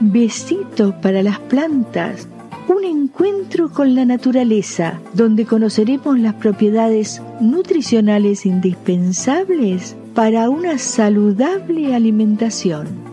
Besitos para las plantas. Un encuentro con la naturaleza, donde conoceremos las propiedades nutricionales indispensables para una saludable alimentación.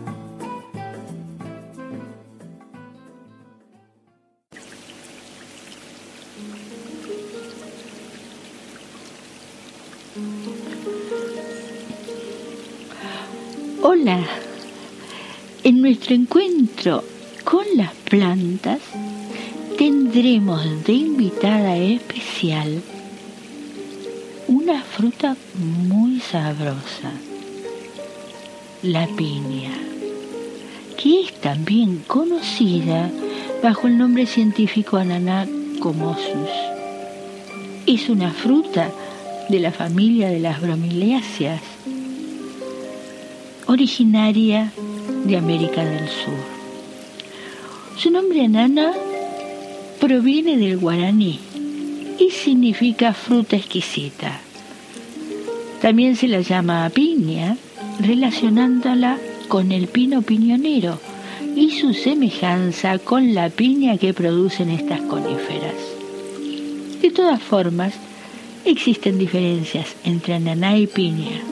Nuestro encuentro con las plantas tendremos de invitada especial una fruta muy sabrosa, la piña, que es también conocida bajo el nombre científico Ananá comosus. Es una fruta de la familia de las bromeliáceas originaria de América del Sur. Su nombre enana proviene del guaraní y significa fruta exquisita. También se la llama piña, relacionándola con el pino piñonero y su semejanza con la piña que producen estas coníferas. De todas formas, existen diferencias entre ananá y piña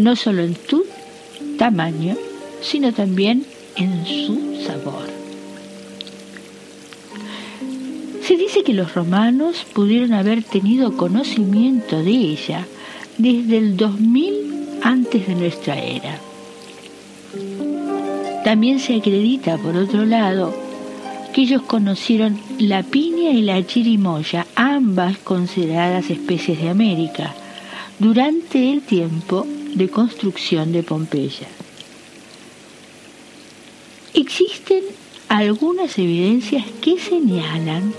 no solo en su tamaño, sino también en su sabor. Se dice que los romanos pudieron haber tenido conocimiento de ella desde el 2000 antes de nuestra era. También se acredita, por otro lado, que ellos conocieron la piña y la chirimoya, ambas consideradas especies de América, durante el tiempo de construcción de Pompeya. Existen algunas evidencias que señalan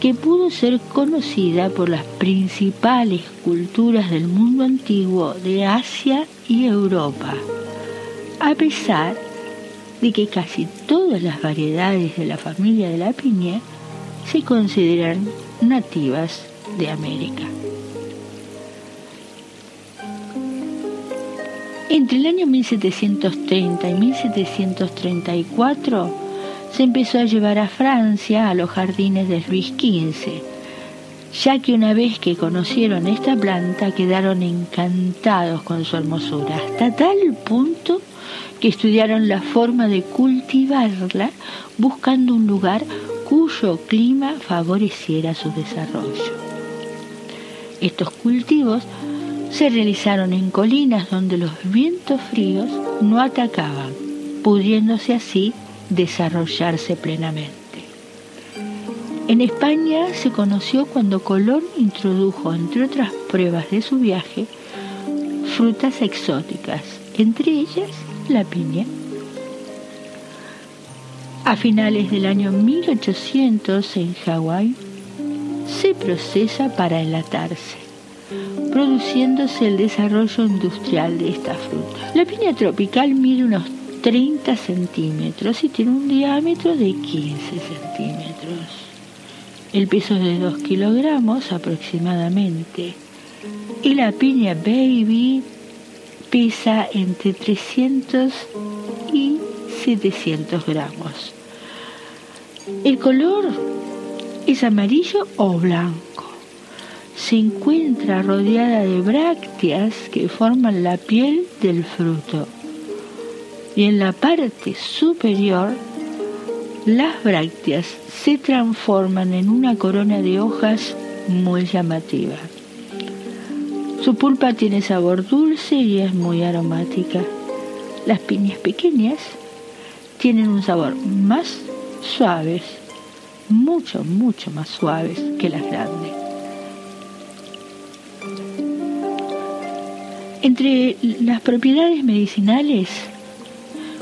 que pudo ser conocida por las principales culturas del mundo antiguo de Asia y Europa, a pesar de que casi todas las variedades de la familia de la piña se consideran nativas de América. Entre el año 1730 y 1734 se empezó a llevar a Francia a los jardines de Luis XV, ya que una vez que conocieron esta planta quedaron encantados con su hermosura, hasta tal punto que estudiaron la forma de cultivarla buscando un lugar cuyo clima favoreciera su desarrollo. Estos cultivos se realizaron en colinas donde los vientos fríos no atacaban, pudiéndose así desarrollarse plenamente. En España se conoció cuando Colón introdujo, entre otras pruebas de su viaje, frutas exóticas, entre ellas la piña. A finales del año 1800 en Hawái se procesa para enlatarse produciéndose el desarrollo industrial de esta fruta. La piña tropical mide unos 30 centímetros y tiene un diámetro de 15 centímetros. El peso es de 2 kilogramos aproximadamente. Y la piña baby pesa entre 300 y 700 gramos. El color es amarillo o blanco se encuentra rodeada de brácteas que forman la piel del fruto. Y en la parte superior, las brácteas se transforman en una corona de hojas muy llamativa. Su pulpa tiene sabor dulce y es muy aromática. Las piñas pequeñas tienen un sabor más suaves, mucho, mucho más suaves que las grandes. Entre las propiedades medicinales,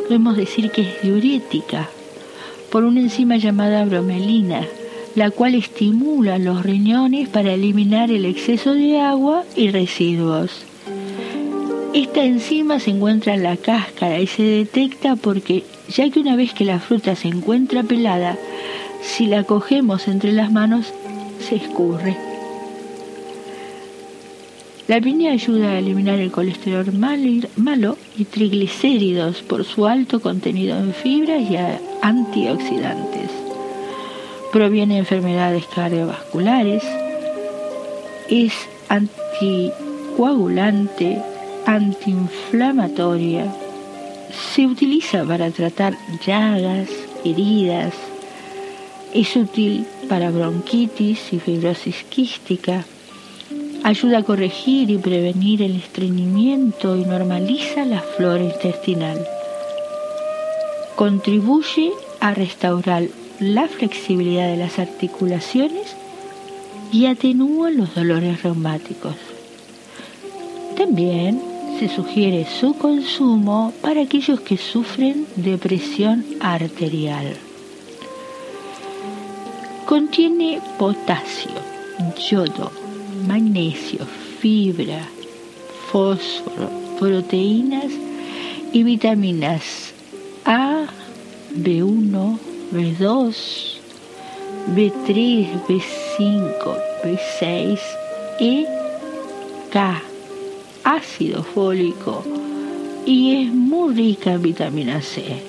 podemos decir que es diurética por una enzima llamada bromelina, la cual estimula los riñones para eliminar el exceso de agua y residuos. Esta enzima se encuentra en la cáscara y se detecta porque, ya que una vez que la fruta se encuentra pelada, si la cogemos entre las manos, se escurre. La piña ayuda a eliminar el colesterol malo y triglicéridos por su alto contenido en fibras y antioxidantes. Proviene de enfermedades cardiovasculares, es anticoagulante, antiinflamatoria. Se utiliza para tratar llagas, heridas. Es útil para bronquitis y fibrosis quística. Ayuda a corregir y prevenir el estreñimiento y normaliza la flora intestinal. Contribuye a restaurar la flexibilidad de las articulaciones y atenúa los dolores reumáticos. También se sugiere su consumo para aquellos que sufren de presión arterial. Contiene potasio, yodo, magnesio, fibra, fósforo, proteínas y vitaminas A, B1, B2, B3, B5, B6, E, K, ácido fólico y es muy rica en vitamina C.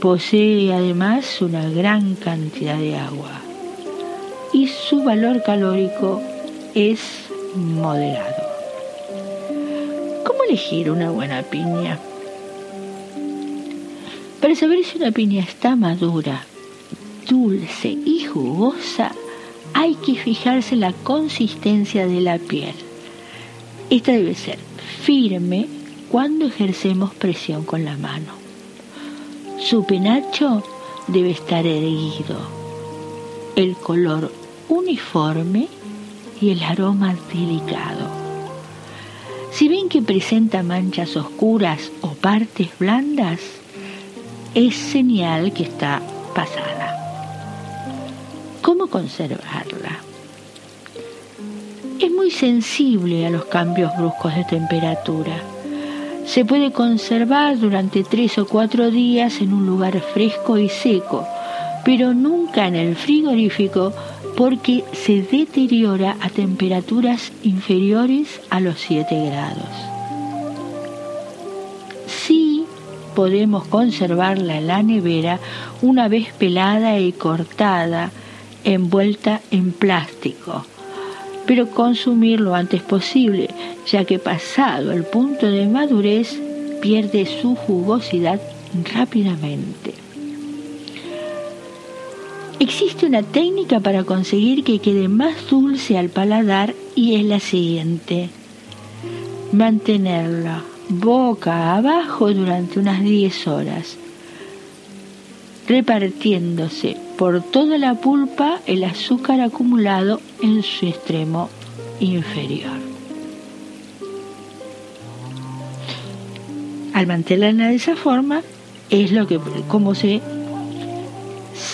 Posee además una gran cantidad de agua y su valor calórico es moderado. ¿Cómo elegir una buena piña? Para saber si una piña está madura, dulce y jugosa, hay que fijarse en la consistencia de la piel. Esta debe ser firme cuando ejercemos presión con la mano. Su penacho debe estar erguido. El color uniforme y el aroma delicado. Si ven que presenta manchas oscuras o partes blandas, es señal que está pasada. ¿Cómo conservarla? Es muy sensible a los cambios bruscos de temperatura. Se puede conservar durante tres o cuatro días en un lugar fresco y seco, pero nunca en el frigorífico porque se deteriora a temperaturas inferiores a los 7 grados. podemos conservarla en la nevera una vez pelada y cortada, envuelta en plástico, pero consumir lo antes posible, ya que pasado el punto de madurez pierde su jugosidad rápidamente. Existe una técnica para conseguir que quede más dulce al paladar y es la siguiente. Mantenerla boca abajo durante unas 10 horas, repartiéndose por toda la pulpa el azúcar acumulado en su extremo inferior. Al mantenerla de esa forma es lo que como se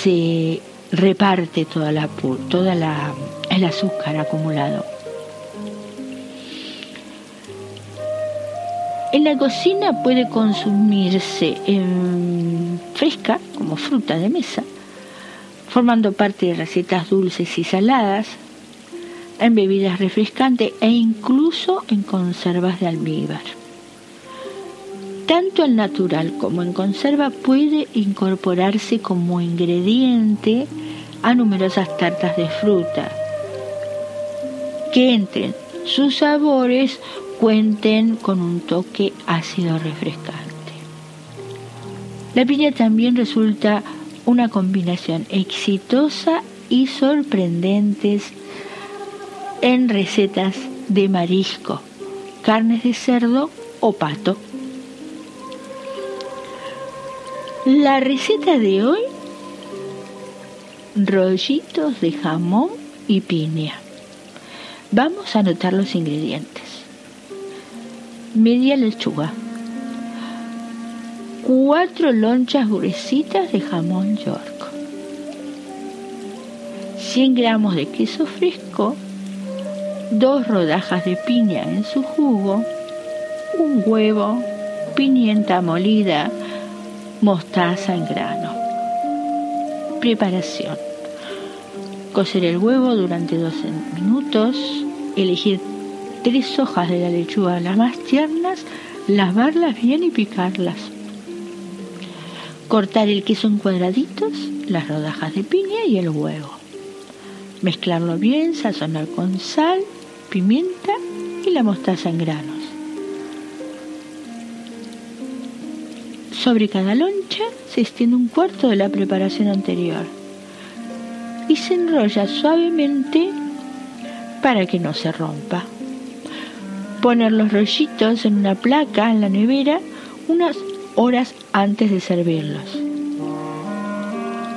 se reparte toda la toda la el azúcar acumulado. En la cocina puede consumirse fresca, como fruta de mesa, formando parte de recetas dulces y saladas, en bebidas refrescantes e incluso en conservas de almíbar. Tanto en natural como en conserva puede incorporarse como ingrediente a numerosas tartas de fruta, que entre sus sabores cuenten con un toque ácido refrescante. La piña también resulta una combinación exitosa y sorprendentes en recetas de marisco, carnes de cerdo o pato. La receta de hoy, rollitos de jamón y piña. Vamos a anotar los ingredientes. Media lechuga, cuatro lonchas gruesitas de jamón york, 100 gramos de queso fresco, dos rodajas de piña en su jugo, un huevo, pimienta molida, mostaza en grano. Preparación. Cocer el huevo durante 12 minutos, elegir tres hojas de la lechuga, las más tiernas, lavarlas bien y picarlas. Cortar el queso en cuadraditos, las rodajas de piña y el huevo. Mezclarlo bien, sazonar con sal, pimienta y la mostaza en granos. Sobre cada loncha se extiende un cuarto de la preparación anterior y se enrolla suavemente para que no se rompa. Poner los rollitos en una placa en la nevera unas horas antes de servirlos.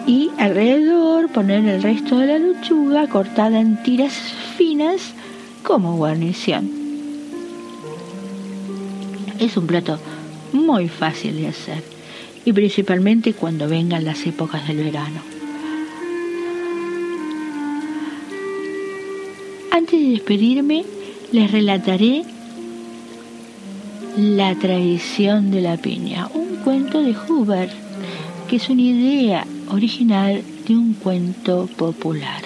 Y alrededor poner el resto de la lechuga cortada en tiras finas como guarnición. Es un plato muy fácil de hacer y principalmente cuando vengan las épocas del verano. Antes de despedirme, les relataré La tradición de la piña, un cuento de Huber, que es una idea original de un cuento popular.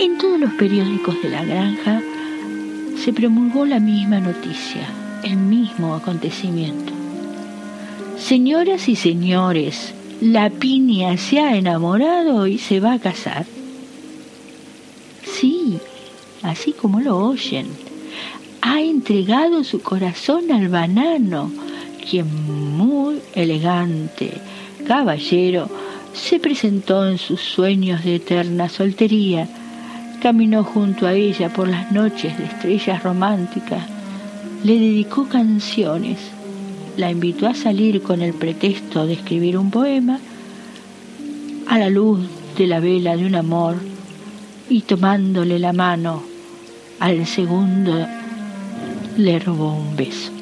En todos los periódicos de la granja se promulgó la misma noticia, el mismo acontecimiento. Señoras y señores, la piña se ha enamorado y se va a casar. Sí, así como lo oyen, ha entregado su corazón al banano, quien muy elegante, caballero, se presentó en sus sueños de eterna soltería Caminó junto a ella por las noches de estrellas románticas, le dedicó canciones, la invitó a salir con el pretexto de escribir un poema a la luz de la vela de un amor y tomándole la mano al segundo le robó un beso.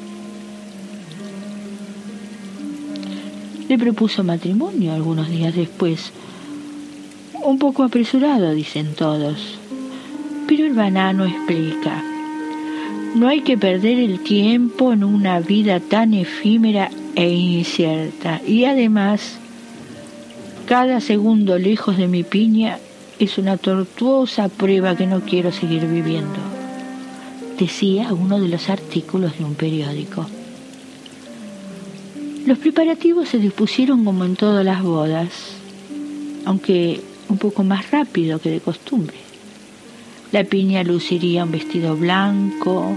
Le propuso matrimonio algunos días después, un poco apresurado, dicen todos. Pero el banano explica, no hay que perder el tiempo en una vida tan efímera e incierta. Y además, cada segundo lejos de mi piña es una tortuosa prueba que no quiero seguir viviendo, decía uno de los artículos de un periódico. Los preparativos se dispusieron como en todas las bodas, aunque un poco más rápido que de costumbre. La piña luciría un vestido blanco,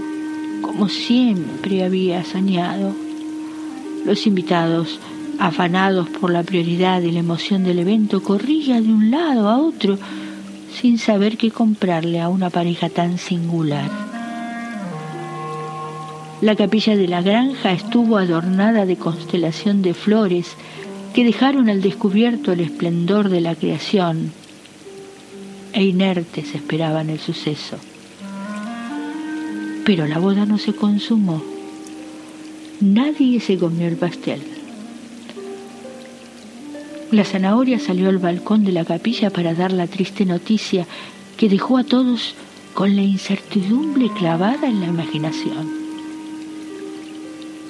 como siempre había soñado. Los invitados, afanados por la prioridad y la emoción del evento, corrían de un lado a otro sin saber qué comprarle a una pareja tan singular. La capilla de la granja estuvo adornada de constelación de flores que dejaron al descubierto el esplendor de la creación e inertes esperaban el suceso. Pero la boda no se consumó. Nadie se comió el pastel. La zanahoria salió al balcón de la capilla para dar la triste noticia que dejó a todos con la incertidumbre clavada en la imaginación.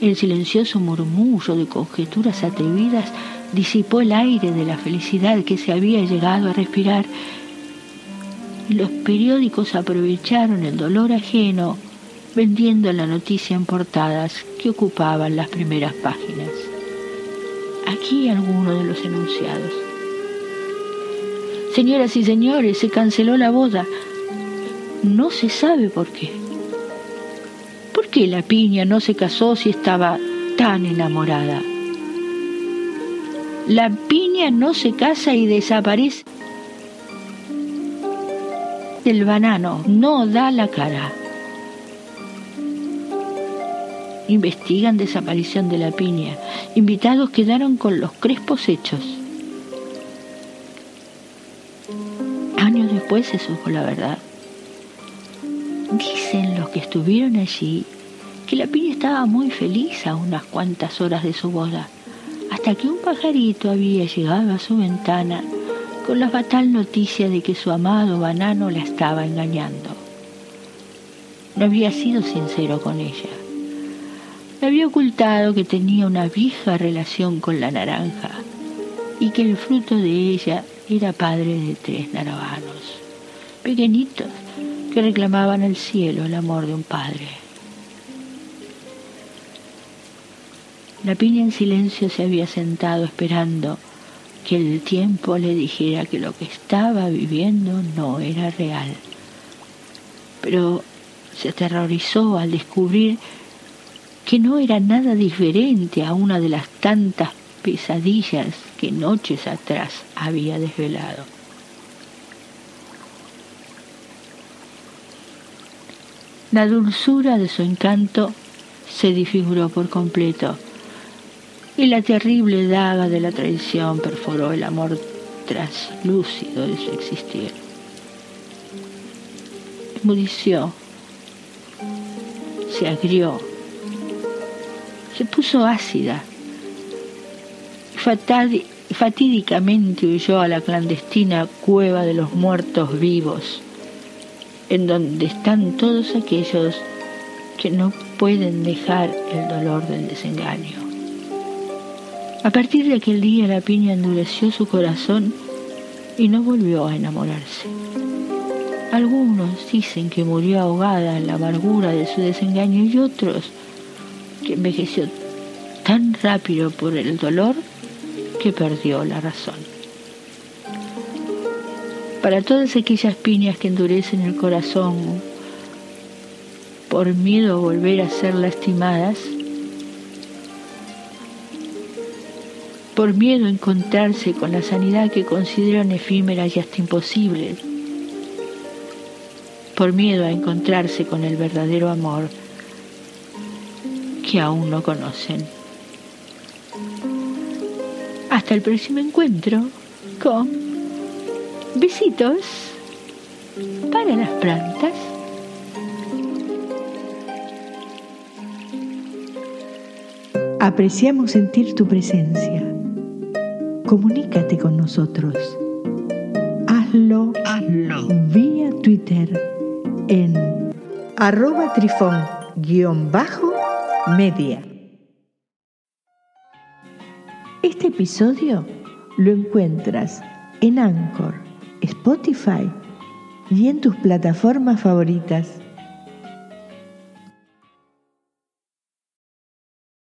El silencioso murmullo de conjeturas atrevidas disipó el aire de la felicidad que se había llegado a respirar los periódicos aprovecharon el dolor ajeno vendiendo la noticia en portadas que ocupaban las primeras páginas. Aquí algunos de los enunciados. Señoras y señores, se canceló la boda. No se sabe por qué. ¿Por qué la piña no se casó si estaba tan enamorada? La piña no se casa y desaparece el banano no da la cara. Investigan desaparición de la piña. Invitados quedaron con los crespos hechos. Años después se supo la verdad. Dicen los que estuvieron allí que la piña estaba muy feliz a unas cuantas horas de su boda, hasta que un pajarito había llegado a su ventana con la fatal noticia de que su amado banano la estaba engañando. No había sido sincero con ella. Le había ocultado que tenía una vieja relación con la naranja y que el fruto de ella era padre de tres narvanos, pequeñitos, que reclamaban al cielo el amor de un padre. La piña en silencio se había sentado esperando que el tiempo le dijera que lo que estaba viviendo no era real. Pero se aterrorizó al descubrir que no era nada diferente a una de las tantas pesadillas que noches atrás había desvelado. La dulzura de su encanto se disfiguró por completo y la terrible daga de la traición perforó el amor traslúcido de su existir. Mudició, se agrió, se puso ácida fatídicamente huyó a la clandestina cueva de los muertos vivos en donde están todos aquellos que no pueden dejar el dolor del desengaño. A partir de aquel día la piña endureció su corazón y no volvió a enamorarse. Algunos dicen que murió ahogada en la amargura de su desengaño y otros que envejeció tan rápido por el dolor que perdió la razón para todas aquellas piñas que endurecen el corazón por miedo a volver a ser lastimadas, por miedo a encontrarse con la sanidad que consideran efímera y hasta imposible, por miedo a encontrarse con el verdadero amor que aún no conocen. Hasta el próximo encuentro con Besitos para las plantas. Apreciamos sentir tu presencia. Comunícate con nosotros. Hazlo, Hazlo. vía Twitter en arroba trifón-media. Este episodio lo encuentras en Anchor Spotify y en tus plataformas favoritas.